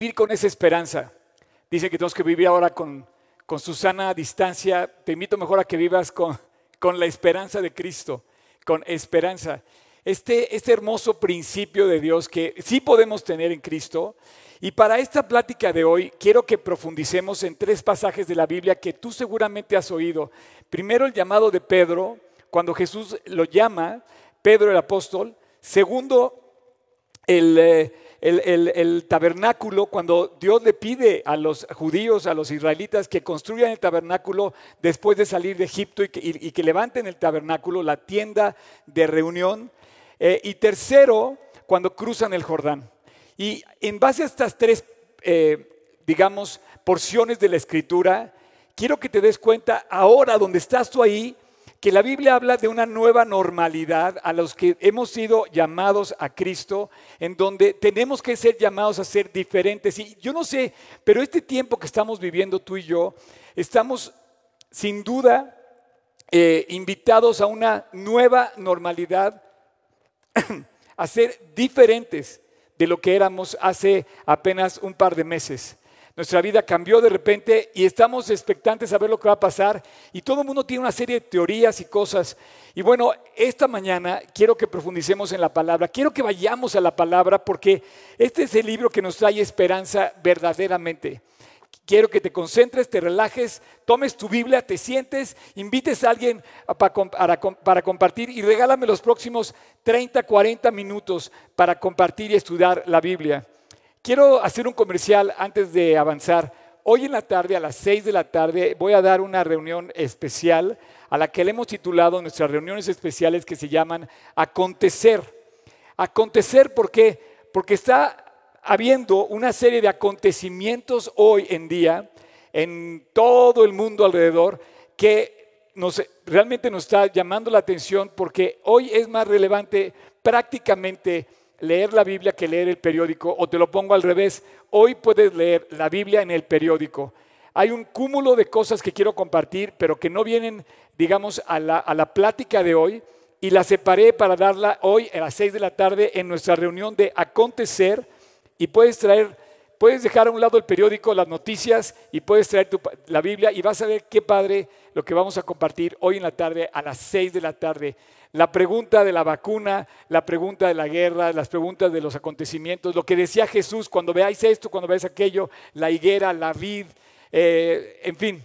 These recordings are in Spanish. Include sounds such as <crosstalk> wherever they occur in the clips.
vivir con esa esperanza. Dice que tenemos que vivir ahora con, con Susana a distancia. Te invito mejor a que vivas con, con la esperanza de Cristo, con esperanza. Este, este hermoso principio de Dios que sí podemos tener en Cristo. Y para esta plática de hoy quiero que profundicemos en tres pasajes de la Biblia que tú seguramente has oído. Primero el llamado de Pedro, cuando Jesús lo llama, Pedro el apóstol. Segundo, el, eh, el, tabernáculo, cuando Dios le pide a los judíos, a los israelitas, que construyan el tabernáculo después de salir de Egipto y que, levanten el tabernáculo, la tienda de reunión. Eh, y tercero, cuando cruzan el Jordán. Y en base a estas tres, eh, digamos, porciones de la escritura, quiero que te des cuenta ahora, donde estás tú ahí, que la Biblia habla de una nueva normalidad a los que hemos sido llamados a Cristo, en donde tenemos que ser llamados a ser diferentes. Y yo no sé, pero este tiempo que estamos viviendo tú y yo, estamos sin duda eh, invitados a una nueva normalidad, <clears throat> a ser diferentes de lo que éramos hace apenas un par de meses. Nuestra vida cambió de repente y estamos expectantes a ver lo que va a pasar. Y todo el mundo tiene una serie de teorías y cosas. Y bueno, esta mañana quiero que profundicemos en la palabra. Quiero que vayamos a la palabra porque este es el libro que nos trae esperanza verdaderamente. Quiero que te concentres, te relajes, tomes tu Biblia, te sientes, invites a alguien para, compartir y regálame los próximos 30, 40 minutos para compartir y estudiar la Biblia. Quiero hacer un comercial antes de avanzar. Hoy en la tarde, a las 6 de la tarde, voy a dar una reunión especial a la que le hemos titulado nuestras reuniones especiales que se llaman Acontecer. Acontecer, ¿por qué? Porque está habiendo una serie de acontecimientos hoy en día en todo el mundo alrededor que nos, realmente nos está llamando la atención porque hoy es más relevante prácticamente leer la Biblia que leer el periódico, o te lo pongo al revés, hoy puedes leer la Biblia en el periódico. Hay un cúmulo de cosas que quiero compartir, pero que no vienen, digamos, a la, a la plática de hoy, y la separé para darla hoy a las seis de la tarde en nuestra reunión de acontecer, y puedes traer, puedes dejar a un lado el periódico, las noticias, y puedes traer la Biblia, y vas a ver qué padre lo que vamos a compartir hoy en la tarde a las seis de la tarde la pregunta de la vacuna, la pregunta de la guerra, las preguntas de los acontecimientos, lo que decía Jesús, cuando veáis esto, cuando veáis aquello, la higuera, la vid, eh, en fin.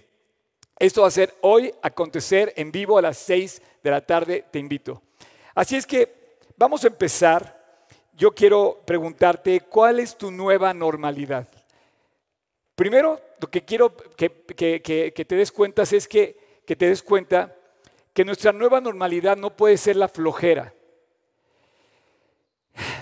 Esto va a ser hoy, acontecer en vivo a las 6 de la tarde, te invito. Así es que vamos a empezar. Yo quiero preguntarte, ¿cuál es tu nueva normalidad? Primero, lo que quiero que, que te des cuenta es que, que te des cuenta que nuestra nueva normalidad no puede ser la flojera.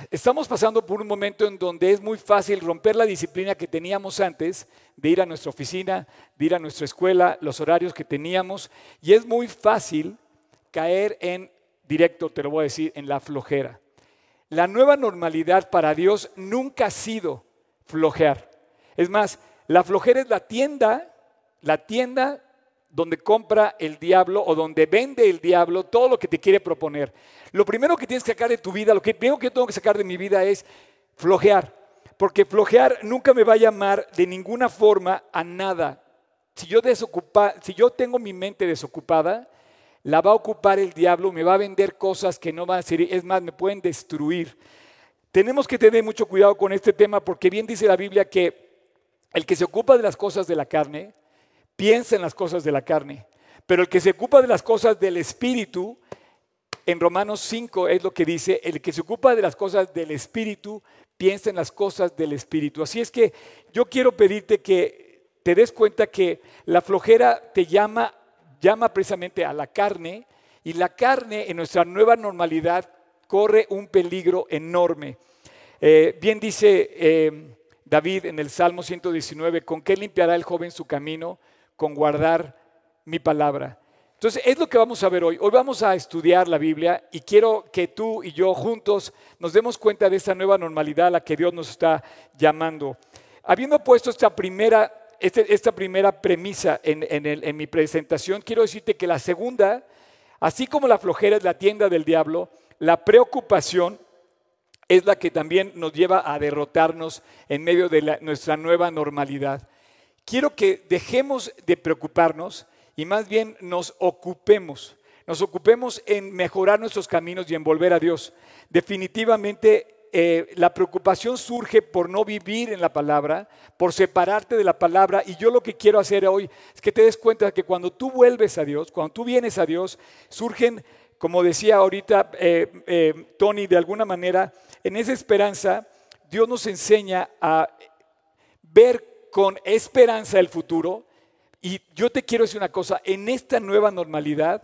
Estamos pasando por un momento en donde es muy fácil romper la disciplina que teníamos antes de ir a nuestra oficina, de ir a nuestra escuela, los horarios que teníamos, y es muy fácil caer en, directo te lo voy a decir, en la flojera. La nueva normalidad para Dios nunca ha sido flojear. Es más, la flojera es la tienda, la tienda donde compra el diablo o donde vende el diablo todo lo que te quiere proponer. Lo primero que tienes que sacar de tu vida, lo que tengo que sacar de mi vida es flojear. Porque flojear nunca me va a llamar de ninguna forma a nada. Si yo, desocupa, si yo tengo mi mente desocupada, la va a ocupar el diablo, me va a vender cosas que no van a ser, es más, me pueden destruir. Tenemos que tener mucho cuidado con este tema porque bien dice la Biblia que el que se ocupa de las cosas de la carne, piensa en las cosas de la carne, pero el que se ocupa de las cosas del Espíritu, en Romanos 5 es lo que dice, el que se ocupa de las cosas del Espíritu, piensa en las cosas del Espíritu. Así es que yo quiero pedirte que te des cuenta que la flojera te llama, llama precisamente a la carne, y la carne en nuestra nueva normalidad corre un peligro enorme. Eh, bien dice eh, David en el Salmo 119, ¿con qué limpiará el joven su camino? Con guardar mi palabra. Entonces, es lo que vamos a ver hoy. Hoy vamos a estudiar la Biblia y quiero que tú y yo juntos nos demos cuenta de esta nueva normalidad a la que Dios nos está llamando. Habiendo puesto esta primera, este, esta primera premisa en, en mi presentación, quiero decirte que la segunda, así como la flojera es la tienda del diablo, la preocupación es la que también nos lleva a derrotarnos en medio de nuestra nueva normalidad. Quiero que dejemos de preocuparnos y más bien nos ocupemos, nos ocupemos en mejorar nuestros caminos y en volver a Dios. Definitivamente eh, la preocupación surge por no vivir en la palabra, por separarte de la palabra. Y yo lo que quiero hacer hoy es que te des cuenta que cuando tú vuelves a Dios, cuando tú vienes a Dios, surgen, como decía ahorita eh, eh, Tony, de alguna manera, en esa esperanza, Dios nos enseña a ver con esperanza el futuro. Y yo te quiero decir una cosa, en esta nueva normalidad,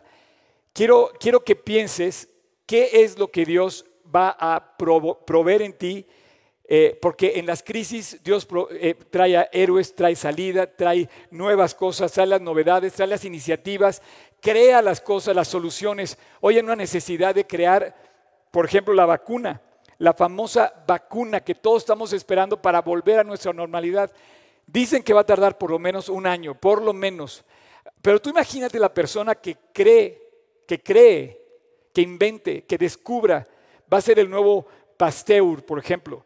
quiero, quiero que pienses qué es lo que Dios va a proveer en ti, eh, porque en las crisis Dios eh, trae a héroes, trae salida, trae nuevas cosas, trae las novedades, trae las iniciativas, crea las cosas, las soluciones. Hoy hay una necesidad de crear, por ejemplo, la vacuna, la famosa vacuna que todos estamos esperando para volver a nuestra normalidad. Dicen que va a tardar por lo menos un año, por lo menos. Pero tú imagínate la persona que cree, que cree, que invente, que descubra, va a ser el nuevo Pasteur, por ejemplo,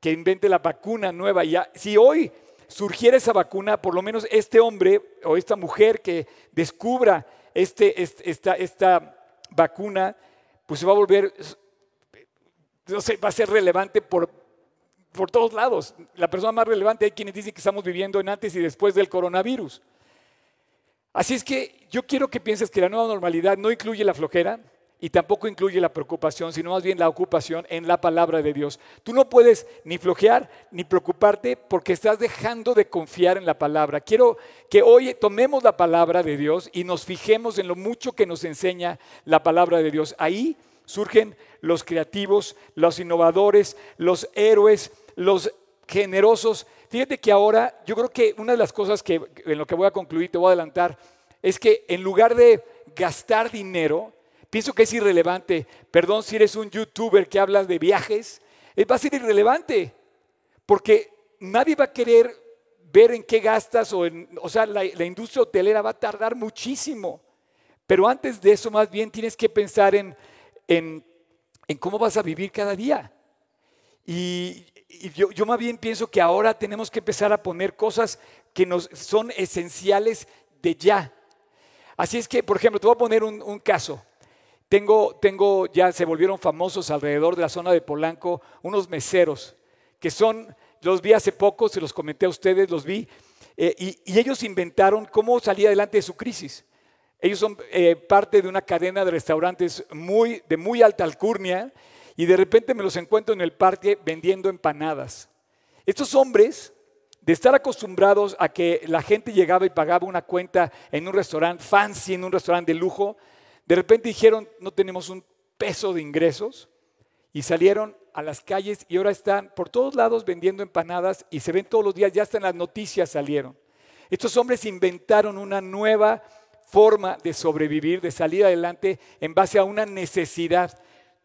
que invente la vacuna nueva. Ya, si hoy surgiera esa vacuna, por lo menos este hombre o esta mujer que descubra este, esta, esta vacuna, pues se va a volver, no sé, va a ser relevante por, por todos lados. La persona más relevante hay quienes dicen que estamos viviendo en antes y después del coronavirus. Así es que yo quiero que pienses que la nueva normalidad no incluye la flojera, y tampoco incluye la preocupación, sino más bien la ocupación en la palabra de Dios. Tú no puedes ni flojear ni preocuparte porque estás dejando de confiar en la palabra. Quiero que hoy tomemos la palabra de Dios y nos fijemos en lo mucho que nos enseña la palabra de Dios. Ahí surgen los creativos, los innovadores, los héroes, los generosos. Fíjate que ahora yo creo que una de las cosas que en lo que voy a concluir, te voy a adelantar, es que en lugar de gastar dinero, Pienso que es irrelevante. Perdón si eres un youtuber que habla de viajes. Eh, va a ser irrelevante. Porque nadie va a querer ver en qué gastas o en, o sea, la, industria hotelera va a tardar muchísimo. Pero antes de eso, más bien tienes que pensar en, en, cómo vas a vivir cada día. Y, yo, yo, más bien pienso que ahora tenemos que empezar a poner cosas que nos son esenciales de ya. Así es que, por ejemplo, te voy a poner un caso. Tengo, tengo, ya se volvieron famosos alrededor de la zona de Polanco unos meseros, que son, los vi hace poco, se los comenté a ustedes, los vi, eh, y, ellos inventaron cómo salir adelante de su crisis. Ellos son eh, parte de una cadena de restaurantes muy, de muy alta alcurnia y de repente me los encuentro en el parque vendiendo empanadas. Estos hombres, de estar acostumbrados a que la gente llegaba y pagaba una cuenta en un restaurante fancy, en un restaurante de lujo, de repente dijeron, no tenemos un peso de ingresos y salieron a las calles y ahora están por todos lados vendiendo empanadas y se ven todos los días, ya hasta en las noticias salieron. Estos hombres inventaron una nueva forma de sobrevivir, de salir adelante en base a una necesidad.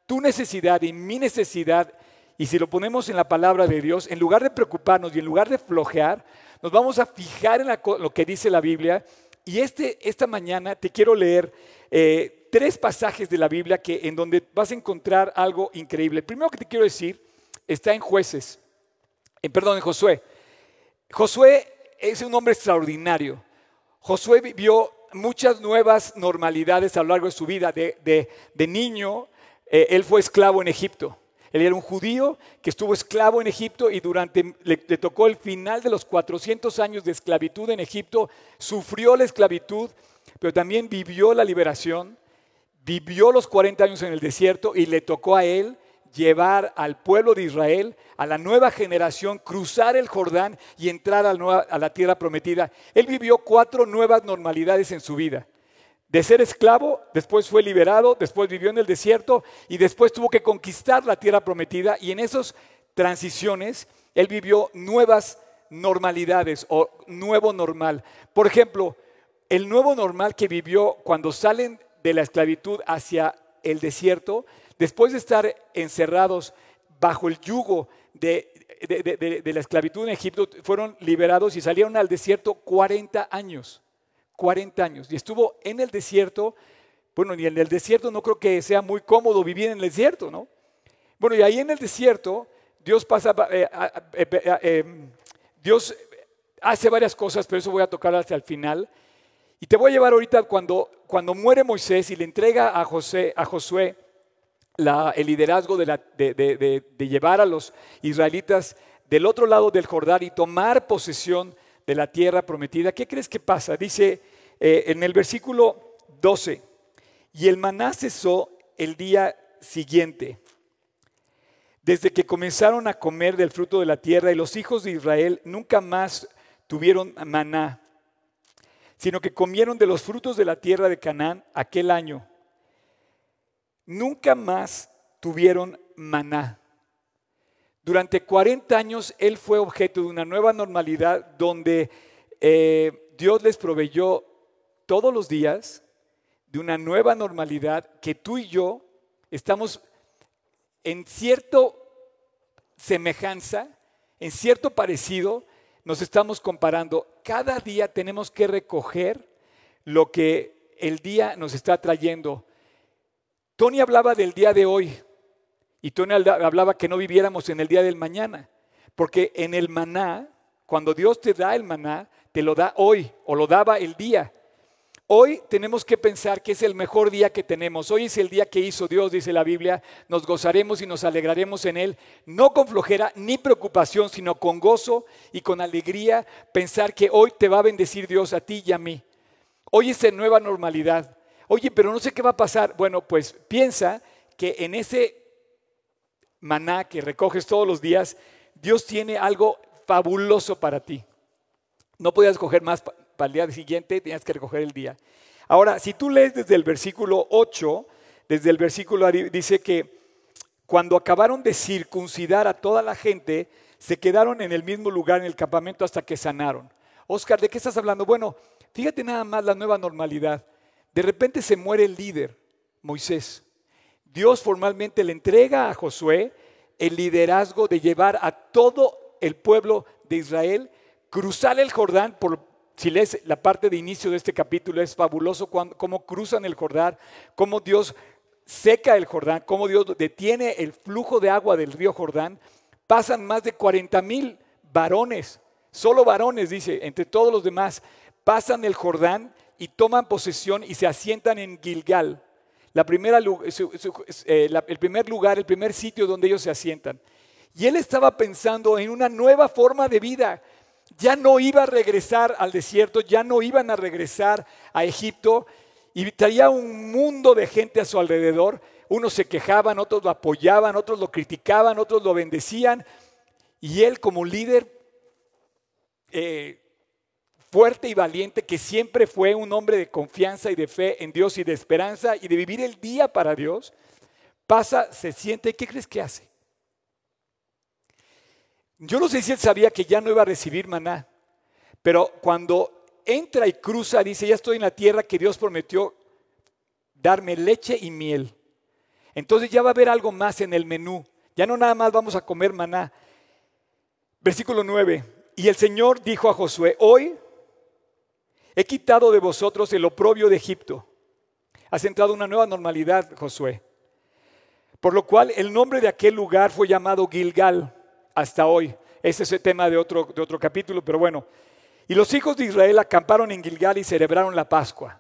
Tu necesidad y mi necesidad, y si lo ponemos en la palabra de Dios, en lugar de preocuparnos y en lugar de flojear, nos vamos a fijar en lo que dice la Biblia. Y este, esta mañana te quiero leer eh, tres pasajes de la Biblia que, en donde vas a encontrar algo increíble. Primero que te quiero decir está en jueces, en, perdón, en Josué. Josué es un hombre extraordinario. Josué vivió muchas nuevas normalidades a lo largo de su vida. De, niño, eh, él fue esclavo en Egipto. Él era un judío que estuvo esclavo en Egipto y durante le, tocó el final de los 400 años de esclavitud en Egipto, sufrió la esclavitud pero también vivió la liberación, vivió los 40 años en el desierto y le tocó a él llevar al pueblo de Israel, a la nueva generación, cruzar el Jordán y entrar a la, a la tierra prometida. Él vivió cuatro nuevas normalidades en su vida. De ser esclavo, después fue liberado, después vivió en el desierto y después tuvo que conquistar la tierra prometida y en esas transiciones él vivió nuevas normalidades o nuevo normal. Por ejemplo, el nuevo normal que vivió cuando salen de la esclavitud hacia el desierto, después de estar encerrados bajo el yugo de, la esclavitud en Egipto, fueron liberados y salieron al desierto 40 años. 40 años. Y estuvo en el desierto, bueno, ni en el desierto no creo que sea muy cómodo vivir en el desierto, ¿no? Bueno, y ahí en el desierto, Dios pasa, eh, eh, eh, Dios hace varias cosas, pero eso voy a tocar hasta el final. Y te voy a llevar ahorita cuando, cuando muere Moisés y le entrega a, José, a Josué el liderazgo de, llevar a los israelitas del otro lado del Jordán y tomar posesión la tierra prometida. ¿Qué crees que pasa? Dice en el versículo 12, y el maná cesó el día siguiente desde que comenzaron a comer del fruto de la tierra y los hijos de Israel nunca más tuvieron maná, sino que comieron de los frutos de la tierra de Canaán aquel año. Nunca más tuvieron maná. Durante 40 años él fue objeto de una nueva normalidad donde eh, Dios les proveyó todos los días de una nueva normalidad que tú y yo estamos en cierto semejanza, en cierto parecido, nos estamos comparando. Cada día tenemos que recoger lo que el día nos está trayendo. Tony hablaba del día de hoy y Tony hablaba que no viviéramos en el día del mañana, porque en el maná, cuando Dios te da el maná, te lo da hoy o lo daba el día. Hoy tenemos que pensar que es el mejor día que tenemos. Hoy es el día que hizo Dios, dice la Biblia. Nos gozaremos y nos alegraremos en Él, no con flojera ni preocupación, sino con gozo y con alegría. Pensar que hoy te va a bendecir Dios a ti y a mí. Hoy es en nueva normalidad. Oye, pero no sé qué va a pasar. Bueno, pues piensa que en ese maná que recoges todos los días, Dios tiene algo fabuloso para ti. No podías coger más para el día siguiente tenías que recoger el día. Ahora, si tú lees desde el versículo 8, desde el versículo dice que cuando acabaron de circuncidar a toda la gente, se quedaron en el mismo lugar en el campamento hasta que sanaron. Oscar, ¿de qué estás hablando? Bueno, fíjate nada más la nueva normalidad. De repente se muere el líder, Moisés. Dios formalmente le entrega a Josué el liderazgo de llevar a todo el pueblo de Israel, cruzar el Jordán por si lees la parte de inicio de este capítulo, es fabuloso cómo cruzan el Jordán, cómo Dios seca el Jordán, cómo Dios detiene el flujo de agua del río Jordán. Pasan más de 40 mil varones, solo varones, dice, entre todos los demás, pasan el Jordán y toman posesión y se asientan en Gilgal. Eh, el primer lugar, el primer sitio donde ellos se asientan. Y él estaba pensando en una nueva forma de vida ya no iba a regresar al desierto, ya no iban a regresar a Egipto y traía un mundo de gente a su alrededor. Unos se quejaban, otros lo apoyaban, otros lo criticaban, otros lo bendecían. Y él como líder eh, fuerte y valiente, que siempre fue un hombre de confianza y de fe en Dios y de esperanza y de vivir el día para Dios, pasa, se siente, ¿qué crees que hace? Yo no sé si él sabía que ya no iba a recibir maná, pero cuando entra y cruza, dice, ya estoy en la tierra que Dios prometió darme leche y miel. Entonces ya va a haber algo más en el menú. Ya no nada más vamos a comer maná. Versículo 9. Y el Señor dijo a Josué, hoy he quitado de vosotros el oprobio de Egipto. Has entrado una nueva normalidad, Josué. Por lo cual el nombre de aquel lugar fue llamado Gilgal hasta hoy. Ese es el tema de otro, de otro capítulo, pero bueno. Y los hijos de Israel acamparon en Gilgal y celebraron la Pascua.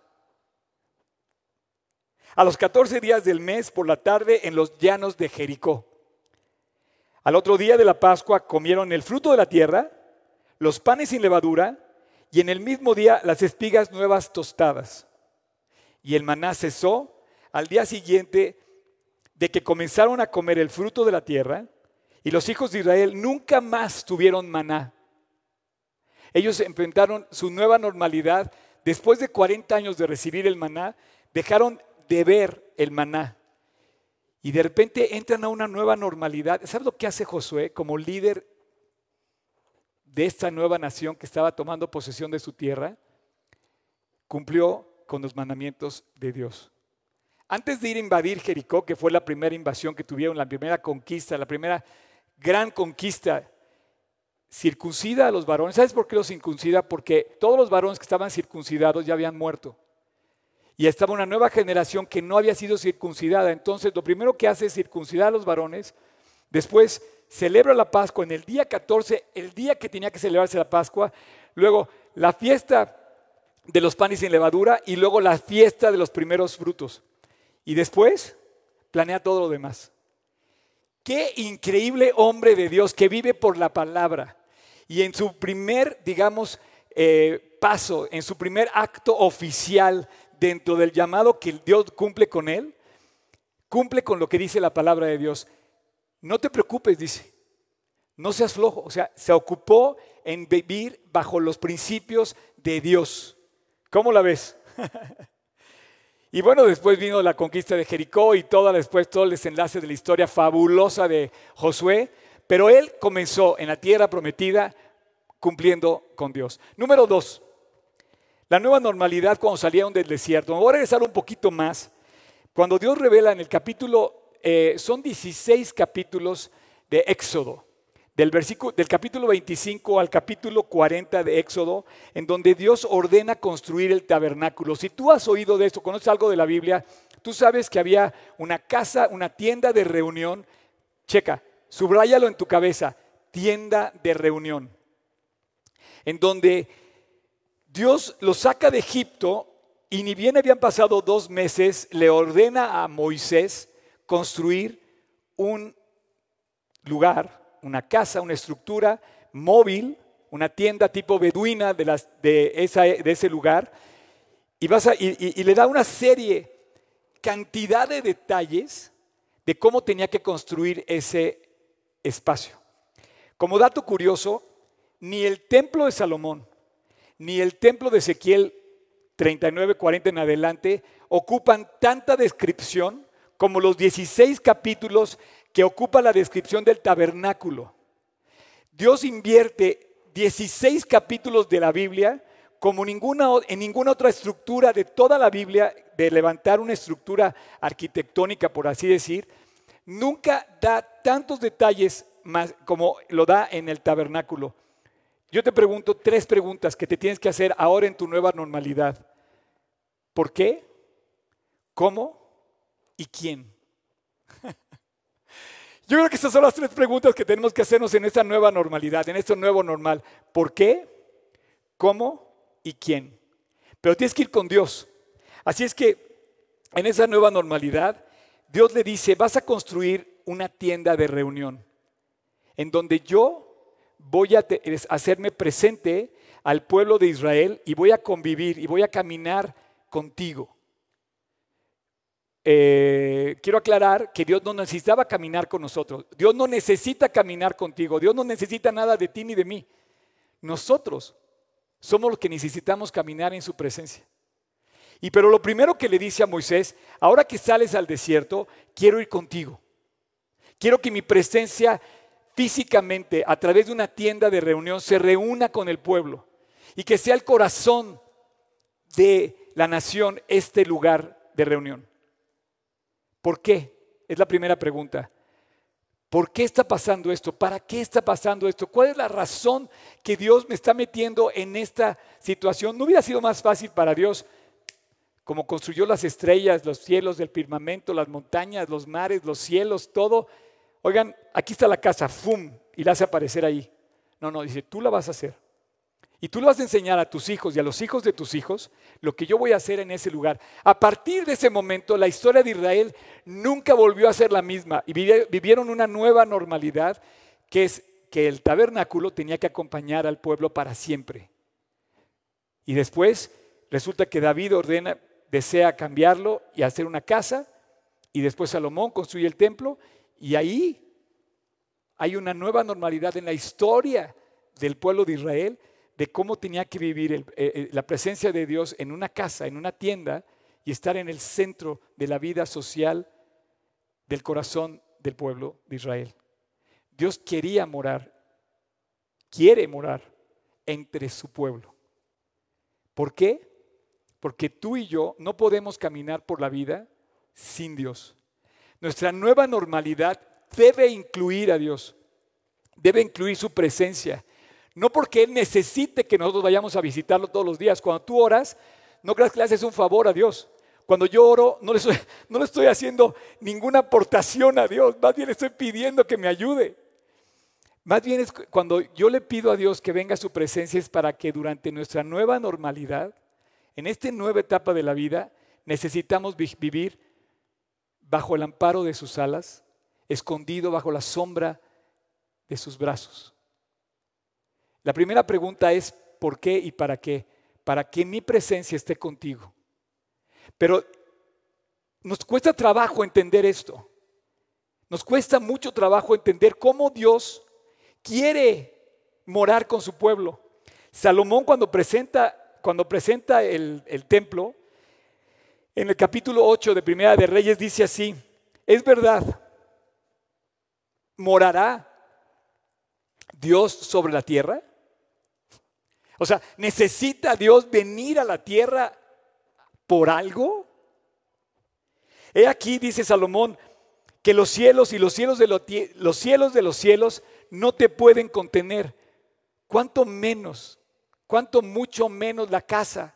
A los 14 días del mes por la tarde en los llanos de Jericó. Al otro día de la Pascua comieron el fruto de la tierra, los panes sin levadura y en el mismo día las espigas nuevas tostadas. Y el maná cesó al día siguiente de que comenzaron a comer el fruto de la tierra y los hijos de Israel nunca más tuvieron maná. Ellos enfrentaron su nueva normalidad. Después de 40 años de recibir el maná, dejaron de ver el maná. Y de repente entran a una nueva normalidad. ¿Sabes lo que hace Josué como líder de esta nueva nación que estaba tomando posesión de su tierra? Cumplió con los mandamientos de Dios. Antes de ir a invadir Jericó, que fue la primera invasión que tuvieron, la primera conquista, la primera gran conquista. Circuncida a los varones. ¿Sabes por qué los circuncida? Porque todos los varones que estaban circuncidados ya habían muerto. Y estaba una nueva generación que no había sido circuncidada. Entonces, lo primero que hace es circuncidar a los varones Después celebra la Pascua en el día 14, el día que tenía que celebrarse la Pascua. Luego la fiesta de los panes sin levadura y luego la fiesta de los primeros frutos. Y después planea todo lo demás. Qué increíble hombre de Dios que vive por la palabra. Y en su primer, digamos, eh, paso, en su primer acto oficial dentro del llamado que Dios cumple con él, cumple con lo que dice la palabra de Dios. No te preocupes, dice. No seas flojo. O sea, se ocupó en vivir bajo los principios de Dios. ¿Cómo la ves? <laughs> y bueno, después vino la conquista de Jericó y todo, después todo el desenlace de la historia fabulosa de Josué. Pero él comenzó en la tierra prometida cumpliendo con Dios. Número dos, la nueva normalidad cuando salieron del desierto. Me voy a regresar un poquito más. Cuando Dios revela en el capítulo, eh, son 16 capítulos de Éxodo, del, versículo, del capítulo 25 al capítulo 40 de Éxodo, en donde Dios ordena construir el tabernáculo. Si tú has oído de esto, conoces algo de la Biblia, tú sabes que había una casa, una tienda de reunión. Checa, subráyalo en tu cabeza, tienda de reunión en donde Dios lo saca de Egipto y ni bien habían pasado dos meses, le ordena a Moisés construir un lugar, una casa, una estructura móvil, una tienda tipo beduina de, de, ese lugar, y, y le da una serie, cantidad de detalles de cómo tenía que construir ese espacio. Como dato curioso, ni el templo de Salomón, ni el templo de Ezequiel 39, 40 en adelante ocupan tanta descripción como los 16 capítulos que ocupa la descripción del tabernáculo. Dios invierte 16 capítulos de la Biblia como en ninguna otra estructura de toda la Biblia, de levantar una estructura arquitectónica, por así decir, nunca da tantos detalles más como lo da en el tabernáculo. Yo te pregunto tres preguntas que te tienes que hacer ahora en tu nueva normalidad. ¿Por qué? ¿Cómo? ¿Y quién? <laughs> Yo creo que esas son las tres preguntas que tenemos que hacernos en esta nueva normalidad, en este nuevo normal. ¿Por qué? ¿Cómo? ¿Y quién? Pero tienes que ir con Dios. Así es que en esa nueva normalidad, Dios le dice, vas a construir una tienda de reunión en donde yo voy a hacerme presente al pueblo de Israel y voy a convivir y voy a caminar contigo. Eh, quiero aclarar que Dios no necesitaba caminar con nosotros. Dios no necesita caminar contigo. Dios no necesita nada de ti ni de mí. Nosotros somos los que necesitamos caminar en su presencia. Y pero lo primero que le dice a Moisés, ahora que sales al desierto, quiero ir contigo. Quiero que mi presencia físicamente a través de una tienda de reunión se reúna con el pueblo y que sea el corazón de la nación este lugar de reunión. ¿Por qué? Es la primera pregunta. ¿Por qué está pasando esto? ¿Para qué está pasando esto? ¿Cuál es la razón que Dios me está metiendo en esta situación? ¿No hubiera sido más fácil para Dios como construyó las estrellas, los cielos del firmamento, las montañas, los mares, los cielos, todo? oigan, aquí está la casa, ¡fum! Y la hace aparecer ahí. No, no, dice, tú la vas a hacer. Y tú le vas a enseñar a tus hijos y a los hijos de tus hijos lo que yo voy a hacer en ese lugar. A partir de ese momento, la historia de Israel nunca volvió a ser la misma y vivieron una nueva normalidad que es que el tabernáculo tenía que acompañar al pueblo para siempre. Y después resulta que David ordena, desea cambiarlo y hacer una casa, y después Salomón construye el templo, y ahí hay una nueva normalidad en la historia del pueblo de Israel de cómo tenía que vivir eh, eh, la presencia de Dios en una casa, en una tienda y estar en el centro de la vida social del corazón del pueblo de Israel. Dios quería morar, quiere morar entre su pueblo. ¿Por qué? Porque tú y yo no podemos caminar por la vida sin Dios. Nuestra nueva normalidad debe incluir a Dios, debe incluir su presencia. No porque Él necesite que nosotros vayamos a visitarlo todos los días. Cuando tú oras, no creas que le haces un favor a Dios. Cuando yo oro, no le, estoy, <laughs> no le estoy haciendo ninguna aportación a Dios, más bien estoy pidiendo que me ayude. Más bien es cuando yo le pido a Dios que venga a su presencia es para que durante nuestra nueva normalidad, en esta nueva etapa de la vida, necesitamos vivir bajo el amparo de sus alas, escondido bajo la sombra de sus brazos. La primera pregunta es, ¿por qué y para qué? Para que mi presencia esté contigo. Pero nos cuesta trabajo entender esto. Nos cuesta mucho trabajo entender cómo Dios quiere morar con su pueblo. Salomón cuando presenta, cuando presenta el, el templo, en el capítulo 8 de Primera de Reyes dice así, es verdad, morará Dios sobre la tierra. O sea, ¿necesita Dios venir a la tierra por algo? He aquí, dice Salomón, que los cielos y los cielos de los, los cielos no te pueden contener. ¿Cuánto menos? ¿Cuánto mucho menos la casa,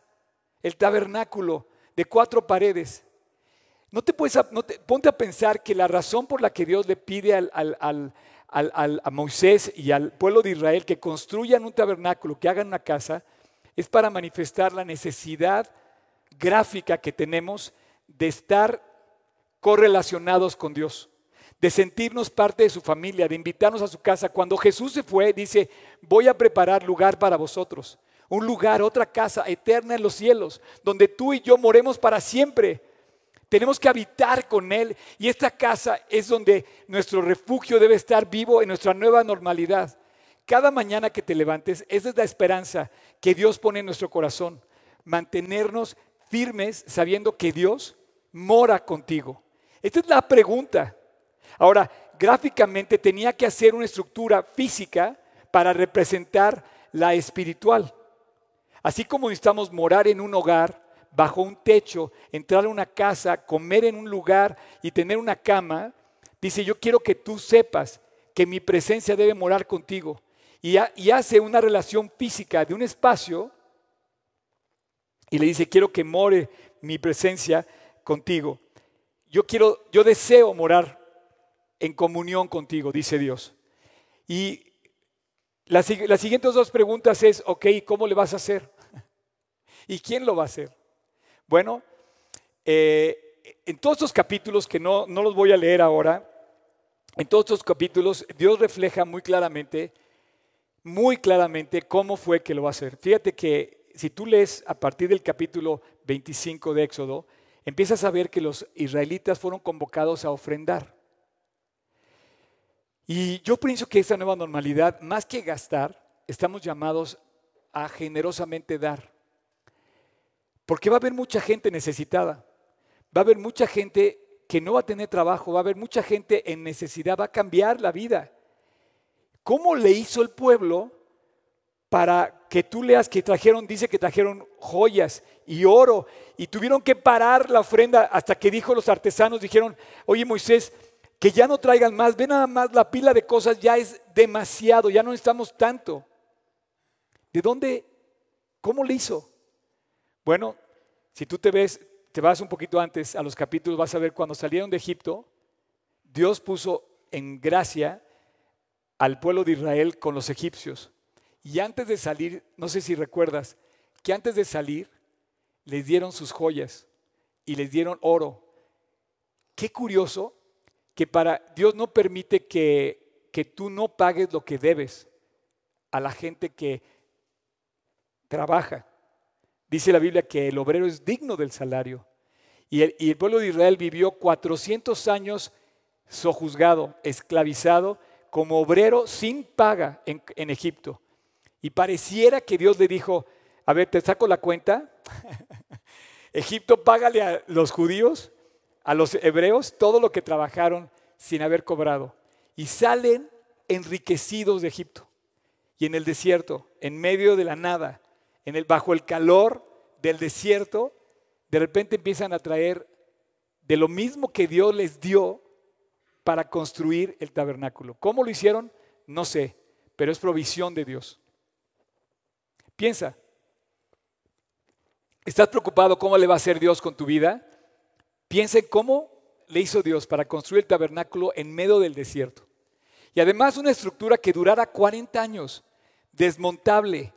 el tabernáculo de cuatro paredes? No te puedes, ponte a pensar que la razón por la que Dios le pide al, a Moisés y al pueblo de Israel que construyan un tabernáculo, que hagan una casa, es para manifestar la necesidad gráfica que tenemos de estar correlacionados con Dios, de sentirnos parte de su familia, de invitarnos a su casa. Cuando Jesús se fue, dice, voy a preparar lugar para vosotros, un lugar, otra casa eterna en los cielos, donde tú y yo moremos para siempre. Tenemos que habitar con Él y esta casa es donde nuestro refugio debe estar vivo en nuestra nueva normalidad. Cada mañana que te levantes, esa es la esperanza que Dios pone en nuestro corazón. Mantenernos firmes sabiendo que Dios mora contigo. Esta es la pregunta. Ahora, gráficamente tenía que hacer una estructura física para representar la espiritual. Así como necesitamos morar en un hogar, bajo un techo, entrar a una casa, comer en un lugar y tener una cama, dice, yo quiero que tú sepas que mi presencia debe morar contigo. Y, hace una relación física de un espacio y le dice, quiero que more mi presencia contigo. Yo quiero, yo deseo morar en comunión contigo, dice Dios. Y las, siguientes dos preguntas es, ok, ¿cómo le vas a hacer? <laughs> ¿Y quién lo va a hacer? Bueno, eh, en todos estos capítulos, que no, no los voy a leer ahora, en todos estos capítulos Dios refleja muy claramente, muy claramente cómo fue que lo va a hacer. Fíjate que si tú lees a partir del capítulo 25 de Éxodo, empiezas a ver que los israelitas fueron convocados a ofrendar. Y yo pienso que esta nueva normalidad, más que gastar, estamos llamados a generosamente dar. Porque va a haber mucha gente necesitada, va a haber mucha gente que no va a tener trabajo, va a haber mucha gente en necesidad, va a cambiar la vida. ¿Cómo le hizo el pueblo para que tú leas que trajeron, dice que trajeron joyas y oro y tuvieron que parar la ofrenda hasta que dijo los artesanos, dijeron, oye Moisés, que ya no traigan más, ve nada más la pila de cosas ya es demasiado, ya no necesitamos tanto. ¿De dónde? ¿Cómo le hizo? Bueno, si tú te ves, te vas un poquito antes a los capítulos, vas a ver cuando salieron de Egipto, Dios puso en gracia al pueblo de Israel con los egipcios. Y antes de salir, no sé si recuerdas, que antes de salir les dieron sus joyas y les dieron oro. Qué curioso que para Dios no permite que, que tú no pagues lo que debes a la gente que trabaja. Dice la Biblia que el obrero es digno del salario. Y el, pueblo de Israel vivió 400 años sojuzgado, esclavizado, como obrero sin paga en, en Egipto. Y pareciera que Dios le dijo, a ver, te saco la cuenta. <laughs> Egipto, págale a los judíos, a los hebreos, todo lo que trabajaron sin haber cobrado. Y salen enriquecidos de Egipto. Y en el desierto, en medio de la nada, el, bajo el calor del desierto, de repente empiezan a traer de lo mismo que Dios les dio para construir el tabernáculo. ¿Cómo lo hicieron? No sé, pero es provisión de Dios. Piensa, ¿estás preocupado cómo le va a hacer Dios con tu vida? Piensa en cómo le hizo Dios para construir el tabernáculo en medio del desierto. Y además una estructura que durara 40 años, desmontable,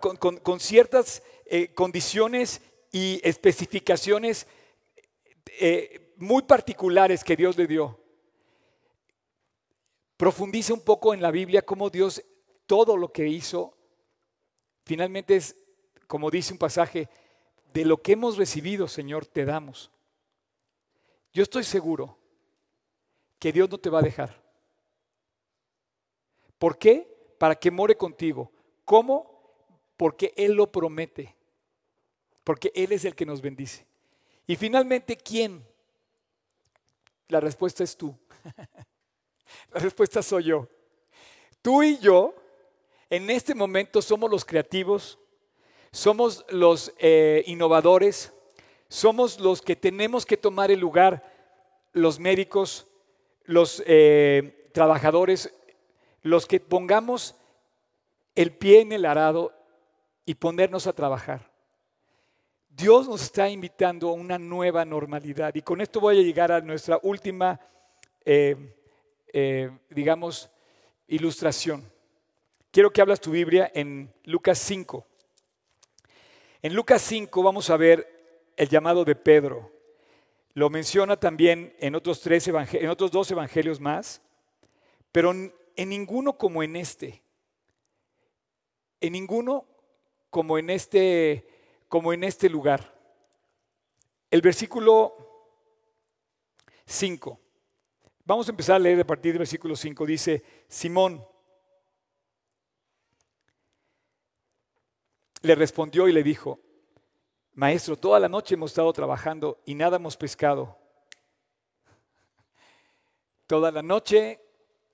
con, ciertas eh, condiciones y especificaciones eh, muy particulares que Dios le dio. Profundice un poco en la Biblia cómo Dios todo lo que hizo finalmente es, como dice un pasaje, de lo que hemos recibido, Señor, te damos. Yo estoy seguro que Dios no te va a dejar. ¿Por qué? Para que more contigo. ¿Cómo? Porque Él lo promete. Porque Él es el que nos bendice. Y finalmente, ¿quién? La respuesta es tú. <laughs> La respuesta soy yo. Tú y yo, en este momento, somos los creativos, somos los eh, innovadores, somos los que tenemos que tomar el lugar, los médicos, los eh, trabajadores, los que pongamos el pie en el arado y ponernos a trabajar. Dios nos está invitando a una nueva normalidad y con esto voy a llegar a nuestra última, eh, eh, digamos, ilustración. Quiero que hablas tu Biblia en Lucas 5. En Lucas 5 vamos a ver el llamado de Pedro. Lo menciona también en otros, tres en otros dos evangelios más, pero en ninguno como en este. En ninguno como en este, como en este lugar. El versículo 5. Vamos a empezar a leer a partir del versículo 5. Dice, Simón le respondió y le dijo, Maestro, toda la noche hemos estado trabajando y nada hemos pescado. Toda la noche,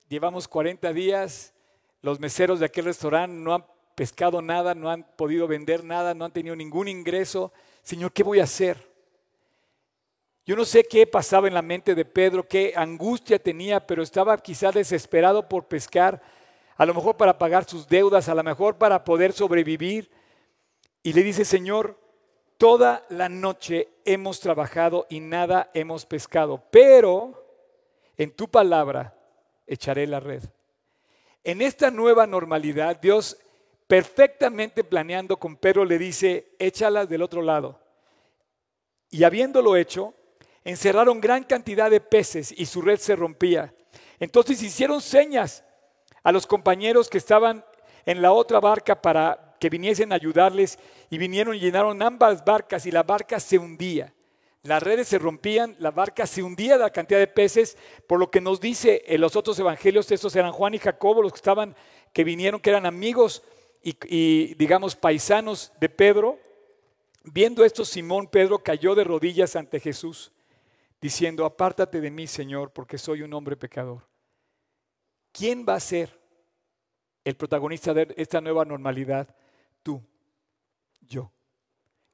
llevamos 40 días, los meseros de aquel restaurante no han pescado nada, no han podido vender nada, no han tenido ningún ingreso. Señor, ¿qué voy a hacer? Yo no sé qué pasaba en la mente de Pedro, qué angustia tenía, pero estaba quizá desesperado por pescar, a lo mejor para pagar sus deudas, a lo mejor para poder sobrevivir. Y le dice, Señor, Toda la noche hemos trabajado y nada hemos pescado, pero en tu palabra echaré la red. En esta nueva normalidad, Dios perfectamente planeando con Pedro le dice, échalas del otro lado. Y habiéndolo hecho, encerraron gran cantidad de peces y su red se rompía. Entonces hicieron señas a los compañeros que estaban en la otra barca para que viniesen a ayudarles y vinieron y llenaron ambas barcas y la barca se hundía. Las redes se rompían, la barca se hundía de la cantidad de peces, por lo que nos dice en los otros evangelios, estos eran Juan y Jacobo, los que estaban, que vinieron, que eran amigos y, digamos paisanos de Pedro. Viendo esto, Simón Pedro cayó de rodillas ante Jesús, diciendo, apártate de mí, Señor, porque soy un hombre pecador. ¿Quién va a ser el protagonista de esta nueva normalidad? tú, yo,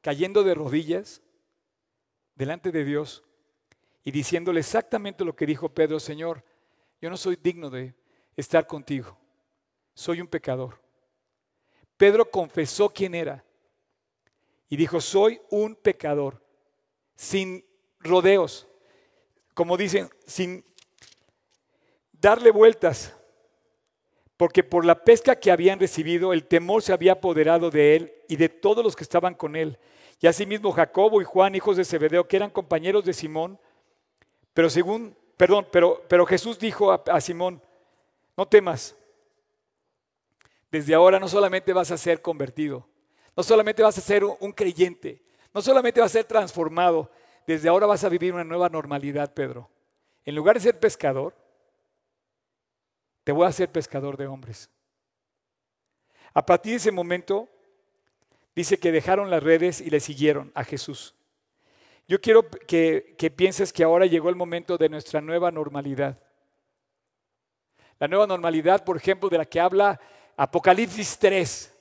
cayendo de rodillas delante de Dios y diciéndole exactamente lo que dijo Pedro, Señor, yo no soy digno de estar contigo, soy un pecador. Pedro confesó quién era y dijo, soy un pecador, sin rodeos, como dicen, sin darle vueltas, porque por la pesca que habían recibido el temor se había apoderado de él y de todos los que estaban con él. Y asimismo Jacobo y Juan, hijos de Zebedeo, que eran compañeros de Simón, pero según, perdón, pero, pero Jesús dijo a, a Simón, no temas, desde ahora no solamente vas a ser convertido, no solamente vas a ser un creyente, no solamente vas a ser transformado, desde ahora vas a vivir una nueva normalidad, Pedro. En lugar de ser pescador, te voy a hacer pescador de hombres. A partir de ese momento, dice que dejaron las redes y le siguieron a Jesús. Yo quiero que, que, pienses que ahora llegó el momento de nuestra nueva normalidad. La nueva normalidad, por ejemplo, de la que habla Apocalipsis 3.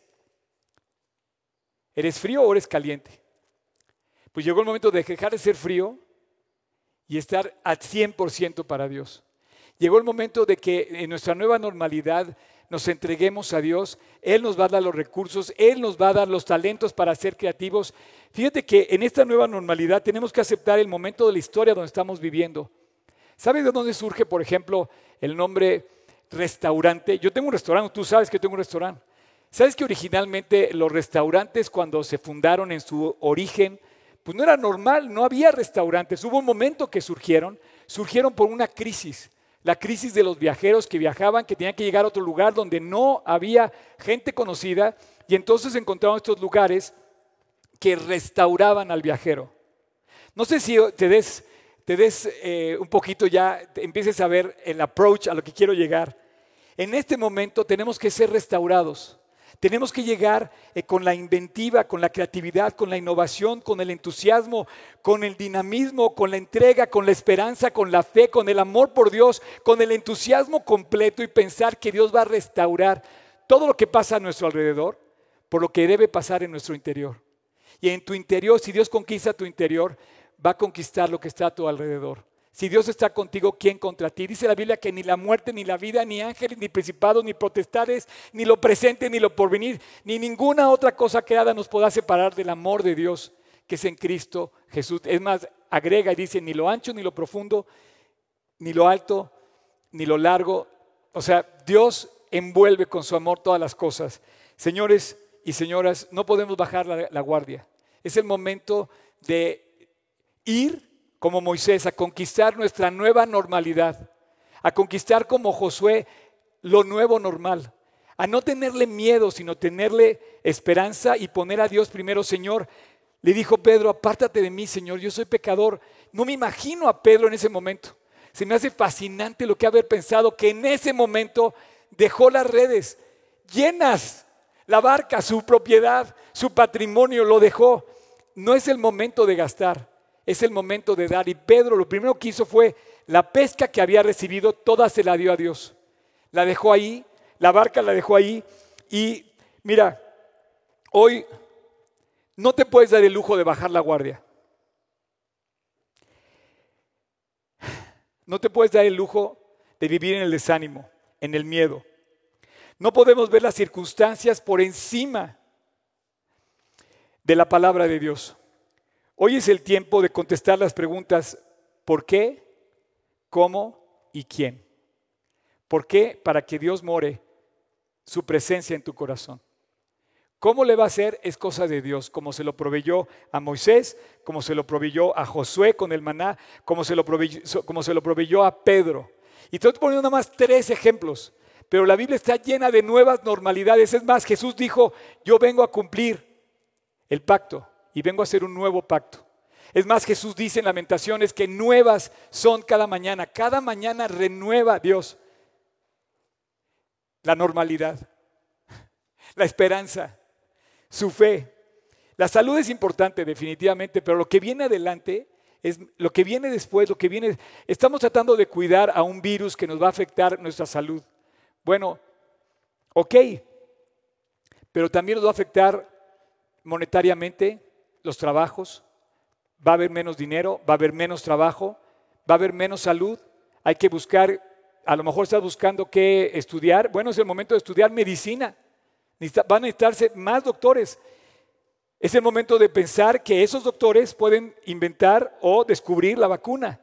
¿Eres frío o eres caliente? Pues llegó el momento de dejar de ser frío y estar al 100% para Dios. Llegó el momento de que en nuestra nueva normalidad nos entreguemos a Dios, Él nos va a dar los recursos, Él nos va a dar los talentos para ser creativos. Fíjate que en esta nueva normalidad tenemos que aceptar el momento de la historia donde estamos viviendo. ¿Sabes de dónde surge, por ejemplo, el nombre restaurante? Yo tengo un restaurante, tú sabes que tengo un restaurante. ¿Sabes que originalmente los restaurantes cuando se fundaron en su origen, pues no era normal, no había restaurantes. Hubo un momento que surgieron, surgieron por una crisis la crisis de los viajeros que viajaban, que tenían que llegar a otro lugar donde no había gente conocida, y entonces encontraron estos lugares que restauraban al viajero. No sé si te des, te des eh, un poquito ya, empieces a ver el approach a lo que quiero llegar. En este momento tenemos que ser restaurados. Tenemos que llegar eh, con la inventiva, con la creatividad, con la innovación, con el entusiasmo, con el dinamismo, con la entrega, con la esperanza, con la fe, con el amor por Dios, con el entusiasmo completo y pensar que Dios va a restaurar todo lo que pasa a nuestro alrededor por lo que debe pasar en nuestro interior. Y en tu interior, si Dios conquista tu interior, va a conquistar lo que está a tu alrededor. Si Dios está contigo, ¿quién contra ti? Dice la Biblia que ni la muerte, ni la vida, ni ángeles, ni principados, ni potestades, ni lo presente, ni lo porvenir, ni ninguna otra cosa creada nos podrá separar del amor de Dios que es en Cristo Jesús. Es más, agrega y dice, ni lo ancho, ni lo profundo, ni lo alto, ni lo largo. O sea, Dios envuelve con su amor todas las cosas. Señores y señoras, no podemos bajar la, la guardia. Es el momento de ir como Moisés, a conquistar nuestra nueva normalidad, a conquistar como Josué lo nuevo normal, a no tenerle miedo, sino tenerle esperanza y poner a Dios primero, Señor. Le dijo Pedro, apártate de mí, Señor, yo soy pecador. No me imagino a Pedro en ese momento. Se me hace fascinante lo que haber pensado que en ese momento dejó las redes llenas, la barca, su propiedad, su patrimonio, lo dejó. No es el momento de gastar es el momento de dar. Y Pedro lo primero que hizo fue la pesca que había recibido, toda se la dio a Dios. La dejó ahí, la barca la dejó ahí. Y mira, hoy no te puedes dar el lujo de bajar la guardia. No te puedes dar el lujo de vivir en el desánimo, en el miedo. No podemos ver las circunstancias por encima de la palabra de Dios. Hoy es el tiempo de contestar las preguntas ¿por qué? ¿Cómo? ¿Y quién? ¿Por qué? Para que Dios more su presencia en tu corazón. ¿Cómo le va a hacer? Es cosa de Dios, como se lo proveyó a Moisés, como se lo proveyó a Josué con el maná, como se lo proveyó, como se lo a Pedro. Y estoy poniendo nada más tres ejemplos, pero la Biblia está llena de nuevas normalidades. Es más, Jesús dijo, yo vengo a cumplir el pacto y vengo a hacer un nuevo pacto. Es más, Jesús dice en Lamentaciones que nuevas son cada mañana. Cada mañana renueva Dios la normalidad, la esperanza, su fe. La salud es importante definitivamente, pero lo que viene adelante es lo que viene después, lo que viene... Estamos tratando de cuidar a un virus que nos va a afectar nuestra salud. Bueno, ok, pero también nos va a afectar monetariamente, los trabajos, va a haber menos dinero, va a haber menos trabajo, va a haber menos salud, hay que buscar, a lo mejor estás buscando qué estudiar, bueno, es el momento de estudiar medicina, van a necesitarse más doctores. Es el momento de pensar que esos doctores pueden inventar o descubrir la vacuna.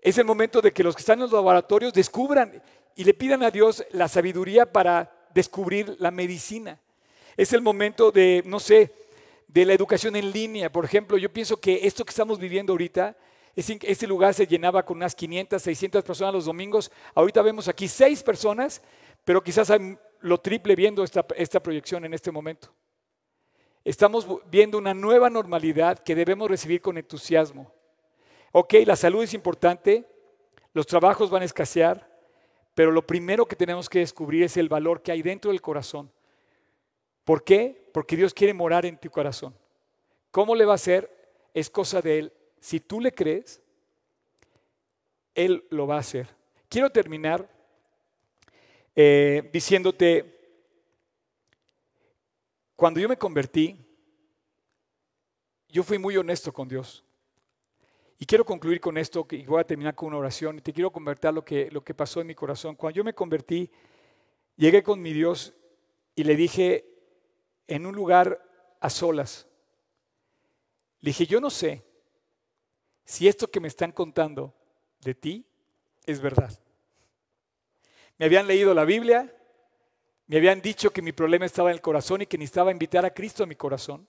Es el momento de que los que están en los laboratorios descubran y le pidan a Dios la sabiduría para descubrir la medicina. Es el momento de, no sé, de la educación en línea. Por ejemplo, yo pienso que esto que estamos viviendo ahorita, este lugar se llenaba con unas 500, 600 personas los domingos. Ahorita vemos aquí seis personas, pero quizás lo triple viendo esta, esta proyección en este momento. Estamos viendo una nueva normalidad que debemos recibir con entusiasmo. Ok, la salud es importante, los trabajos van a escasear, pero lo primero que tenemos que descubrir es el valor que hay dentro del corazón. ¿Por qué? Porque Dios quiere morar en tu corazón. ¿Cómo le va a hacer? Es cosa de Él. Si tú le crees, Él lo va a hacer. Quiero terminar eh, diciéndote, cuando yo me convertí, yo fui muy honesto con Dios. Y quiero concluir con esto, y voy a terminar con una oración, y te quiero convertir lo que, lo que pasó en mi corazón. Cuando yo me convertí, Llegué con mi Dios y le dije en un lugar a solas, le dije, yo no sé si esto que me están contando de ti es verdad. Me habían leído la Biblia, me habían dicho que mi problema estaba en el corazón y que necesitaba invitar a Cristo a mi corazón.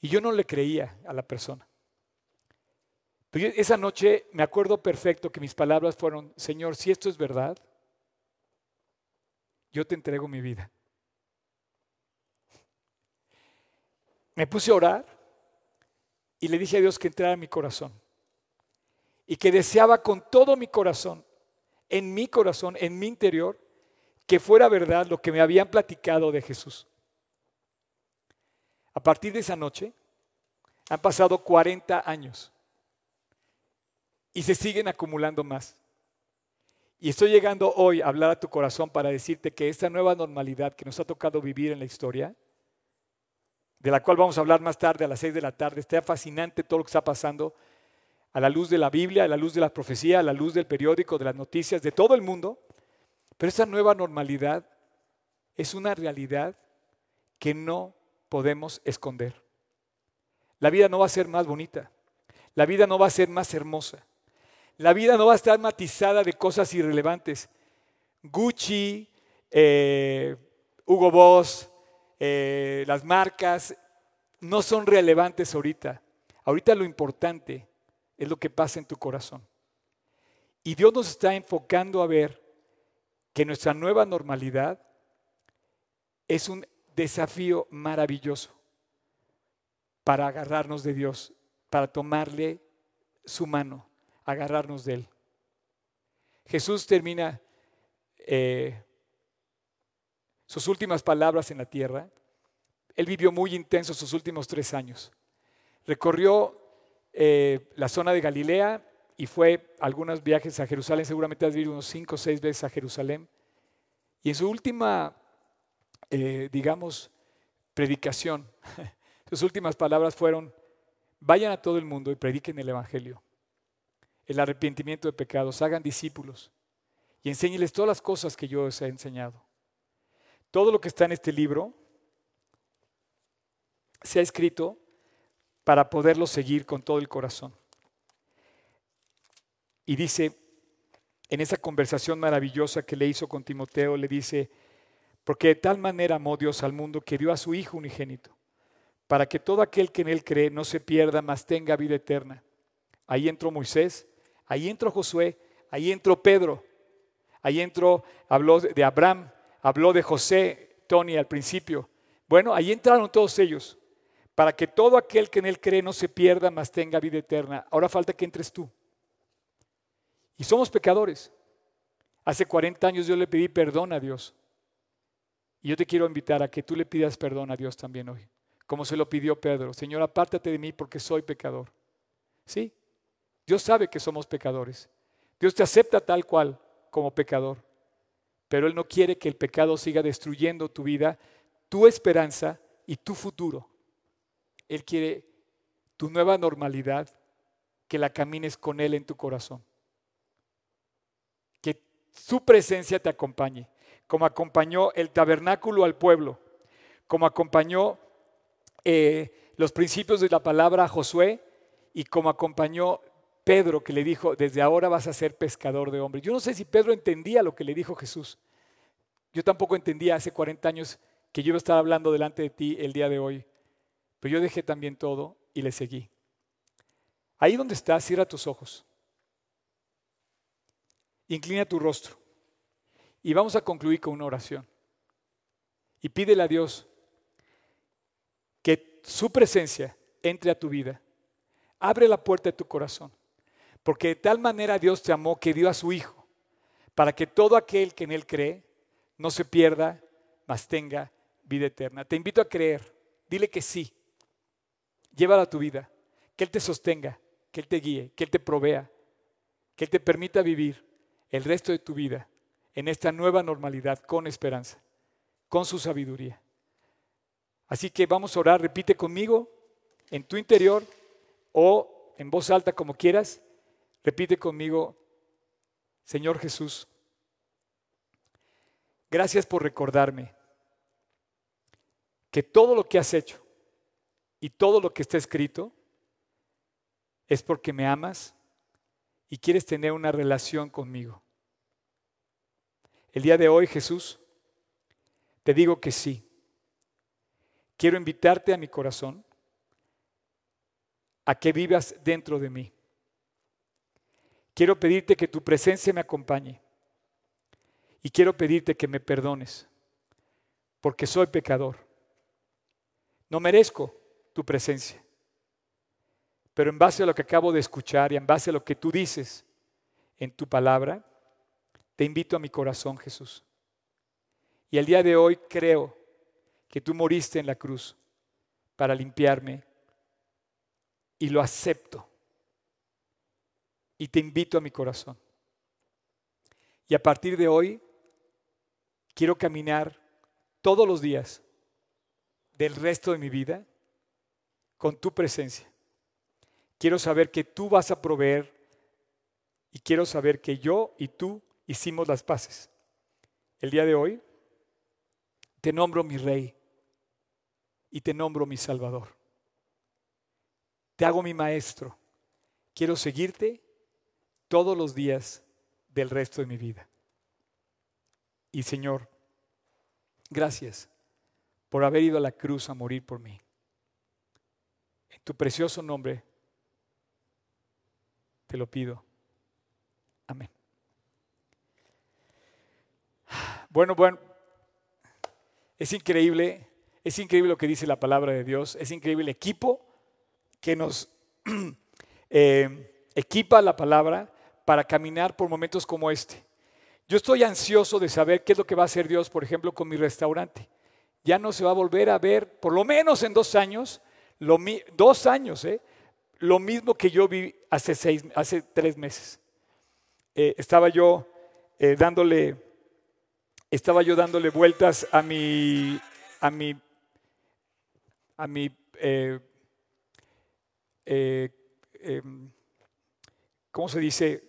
Y yo no le creía a la persona. Esa noche me acuerdo perfecto que mis palabras fueron, Señor, si esto es verdad, yo te entrego mi vida. Me puse a orar y le dije a Dios que entrara en mi corazón y que deseaba con todo mi corazón, en mi corazón, en mi interior, que fuera verdad lo que me habían platicado de Jesús. A partir de esa noche han pasado 40 años y se siguen acumulando más. Y estoy llegando hoy a hablar a tu corazón para decirte que esta nueva normalidad que nos ha tocado vivir en la historia, de la cual vamos a hablar más tarde a las 6 de la tarde, está fascinante todo lo que está pasando a la luz de la Biblia, a la luz de la profecía, a la luz del periódico, de las noticias, de todo el mundo. Pero esa nueva normalidad es una realidad que no podemos esconder. La vida no va a ser más bonita, la vida no va a ser más hermosa, la vida no va a estar matizada de cosas irrelevantes. Gucci, eh, Hugo Boss, eh, las marcas no son relevantes ahorita. Ahorita lo importante es lo que pasa en tu corazón. Y Dios nos está enfocando a ver que nuestra nueva normalidad es un desafío maravilloso para agarrarnos de Dios, para tomarle su mano agarrarnos de Él. Jesús termina eh, sus últimas palabras en la tierra. Él vivió muy intenso sus últimos tres años. Recorrió eh, la zona de Galilea y fue algunos viajes a Jerusalén, seguramente has vivido unos cinco o seis veces a Jerusalén. Y en su última, eh, digamos, predicación, <laughs> sus últimas palabras fueron, vayan a todo el mundo y prediquen el Evangelio el arrepentimiento de pecados, hagan discípulos y enséñeles todas las cosas que yo os he enseñado. Todo lo que está en este libro se ha escrito para poderlo seguir con todo el corazón. Y dice, en esa conversación maravillosa que le hizo con Timoteo, le dice, porque de tal manera amó Dios al mundo que dio a su Hijo unigénito, para que todo aquel que en él cree no se pierda, mas tenga vida eterna. Ahí entró Moisés, Ahí entró Josué, ahí entró Pedro, ahí entró, habló de Abraham, habló de José, Tony al principio. Bueno, ahí entraron todos ellos, para que todo aquel que en él cree no se pierda, mas tenga vida eterna. Ahora falta que entres tú. Y somos pecadores. Hace 40 años yo le pedí perdón a Dios. Y yo te quiero invitar a que tú le pidas perdón a Dios también hoy, como se lo pidió Pedro. Señor, apártate de mí porque soy pecador. ¿Sí? Dios sabe que somos pecadores. Dios te acepta tal cual como pecador. Pero Él no quiere que el pecado siga destruyendo tu vida, tu esperanza y tu futuro. Él quiere tu nueva normalidad, que la camines con Él en tu corazón. Que su presencia te acompañe, como acompañó el tabernáculo al pueblo, como acompañó eh, los principios de la palabra a Josué y como acompañó Pedro que le dijo, desde ahora vas a ser pescador de hombres. Yo no sé si Pedro entendía lo que le dijo Jesús. Yo tampoco entendía hace 40 años que yo iba a estar hablando delante de ti el día de hoy. Pero yo dejé también todo y le seguí. Ahí donde estás, cierra tus ojos. Inclina tu rostro. Y vamos a concluir con una oración. Y pídele a Dios que su presencia entre a tu vida. Abre la puerta de tu corazón. Porque de tal manera Dios te amó que dio a su Hijo, para que todo aquel que en Él cree no se pierda, mas tenga vida eterna. Te invito a creer, dile que sí, llévala a tu vida, que Él te sostenga, que Él te guíe, que Él te provea, que Él te permita vivir el resto de tu vida en esta nueva normalidad con esperanza, con su sabiduría. Así que vamos a orar, repite conmigo en tu interior o en voz alta como quieras. Repite conmigo, Señor Jesús, Gracias por recordarme que todo lo que has hecho y todo lo que está escrito es porque me amas y quieres tener una relación conmigo. El día de hoy, Jesús, te digo que sí. Quiero invitarte a mi corazón a que vivas dentro de mí. Quiero pedirte que tu presencia me acompañe. Y quiero pedirte que me perdones, porque soy pecador. No merezco tu presencia. Pero en base a lo que acabo de escuchar y en base a lo que tú dices en tu palabra, te invito a mi corazón, Jesús. Y el día de hoy creo que tú moriste en la cruz para limpiarme y lo acepto. Y te invito a mi corazón. Y a partir de hoy quiero caminar todos los días del resto de mi vida con tu presencia. Quiero saber que tú vas a proveer y quiero saber que yo y tú hicimos las paces. El día de hoy te nombro mi rey y te nombro mi salvador. Te hago mi maestro. Quiero seguirte todos los días del resto de mi vida. Y Señor, gracias por haber ido a la cruz a morir por mí. En tu precioso nombre te lo pido. Amén. Bueno, bueno, es increíble, es increíble lo que dice la palabra de Dios, es increíble el equipo que nos <clears throat> eh, equipa la palabra para caminar por momentos como este. Yo estoy ansioso de saber qué es lo que va a hacer Dios, por ejemplo, con mi restaurante. Ya no se va a volver a ver, por lo menos en dos años, lo, dos años, ¿eh? lo mismo que yo vi hace, seis, hace tres meses. Eh, estaba yo eh, dándole, estaba yo dándole vueltas a mi, a mi, a mi, eh, em, ¿cómo se dice?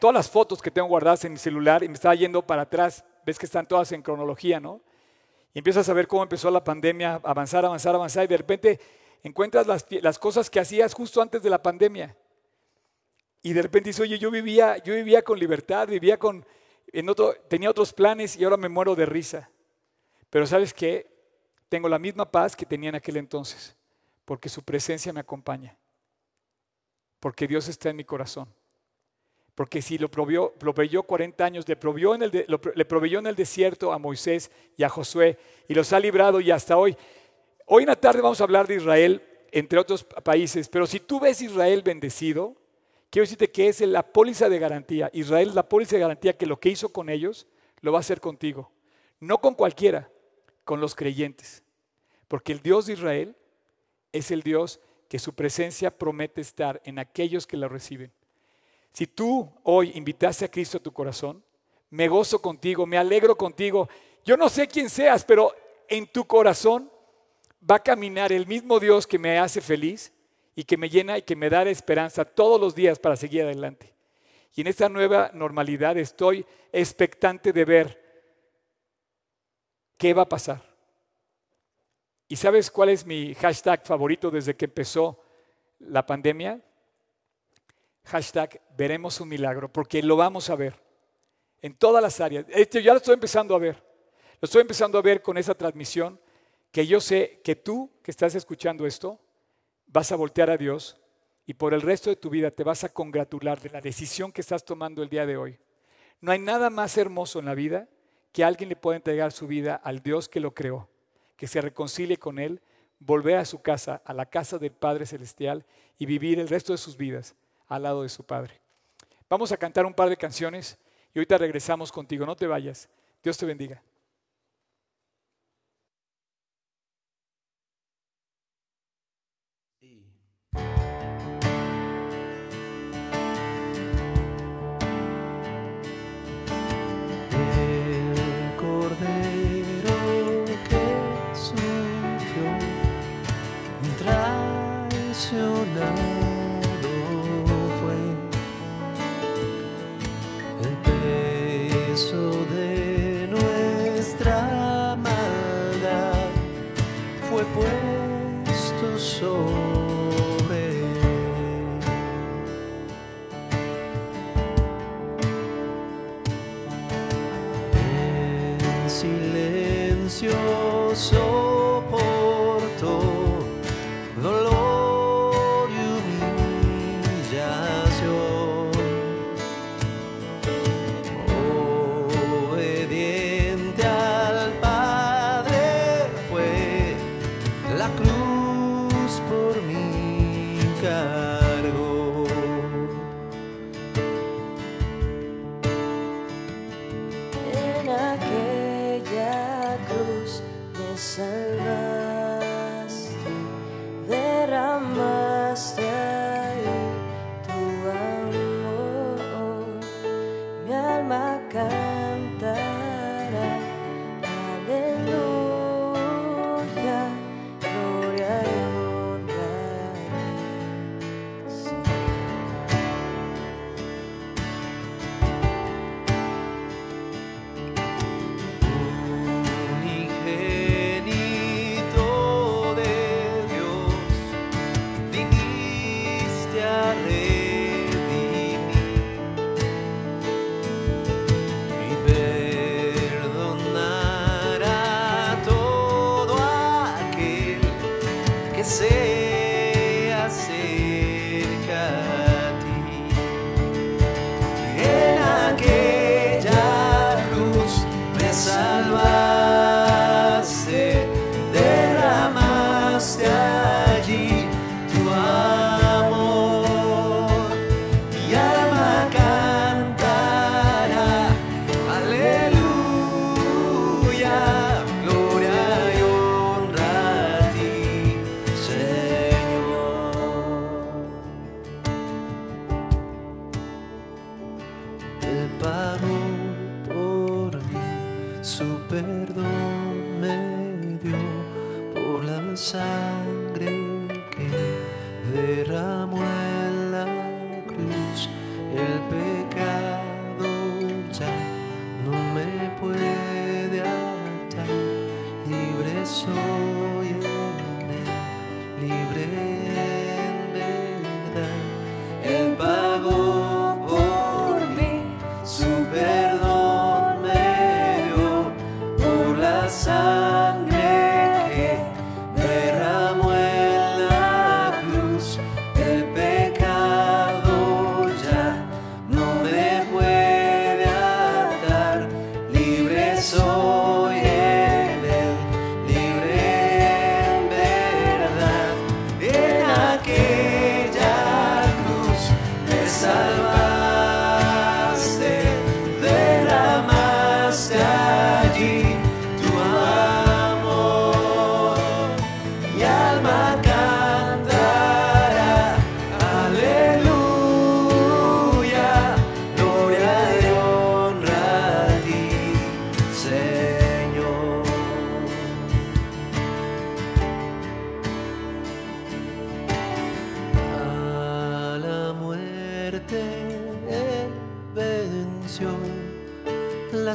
Todas las fotos que tengo guardadas en mi celular y me estaba yendo para atrás. Ves que están todas en cronología, ¿no? Y empiezas a ver cómo empezó la pandemia, avanzar, avanzar, avanzar, y de repente encuentras las, cosas que hacías justo antes de la pandemia. Y de repente dices, oye, yo vivía, yo vivía con libertad, vivía con, en otro, tenía otros planes y ahora me muero de risa. Pero sabes qué? Tengo la misma paz que tenía en aquel entonces, porque su presencia me acompaña, porque Dios está en mi corazón. Porque si lo, proveyó 40 años, le, en el proveyó en el desierto a Moisés y a Josué y los ha librado y hasta hoy. Hoy en la tarde vamos a hablar de Israel, entre otros países, pero si tú ves Israel bendecido, quiero decirte que es la póliza de garantía. Israel es la póliza de garantía que lo que hizo con ellos, lo va a hacer contigo. No con cualquiera, con los creyentes. Porque el Dios de Israel es el Dios que su presencia promete estar en aquellos que la reciben. Si tú hoy invitaste a Cristo a tu corazón, me gozo contigo, me alegro contigo. Yo no sé quién seas, pero en tu corazón va a caminar el mismo Dios que me hace feliz y que me llena y que me da esperanza todos los días para seguir adelante. Y en esta nueva normalidad estoy expectante de ver qué va a pasar. ¿Y sabes cuál es mi hashtag favorito desde que empezó la pandemia? Hashtag veremos un milagro, porque lo vamos a ver en todas las áreas. Este, ya lo estoy empezando a ver. Lo estoy empezando a ver con esa transmisión que yo sé que tú que estás escuchando esto, vas a voltear a Dios y por el resto de tu vida te vas a congratular de la decisión que estás tomando el día de hoy. No hay nada más hermoso en la vida que alguien le pueda entregar su vida al Dios que lo creó, que se reconcilie con Él, volver a su casa, a la casa del Padre Celestial y vivir el resto de sus vidas al lado de su Padre. Vamos a cantar un par de canciones y ahorita regresamos contigo. No te vayas. Dios te bendiga.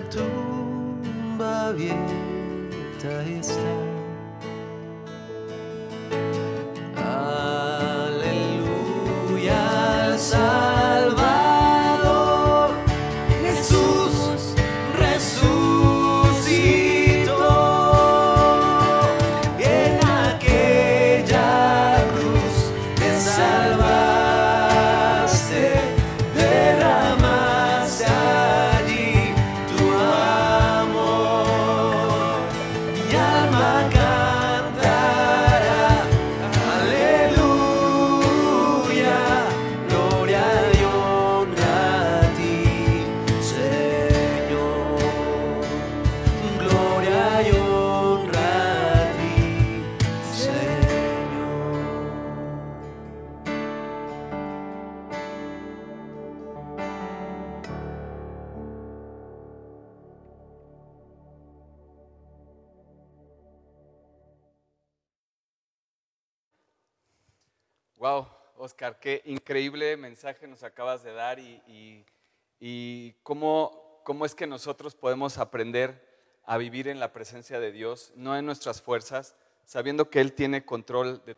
tumba bien. qué increíble mensaje nos acabas de dar y, cómo, cómo, es que nosotros podemos aprender a vivir en la presencia de Dios, no en nuestras fuerzas, sabiendo que Él tiene control de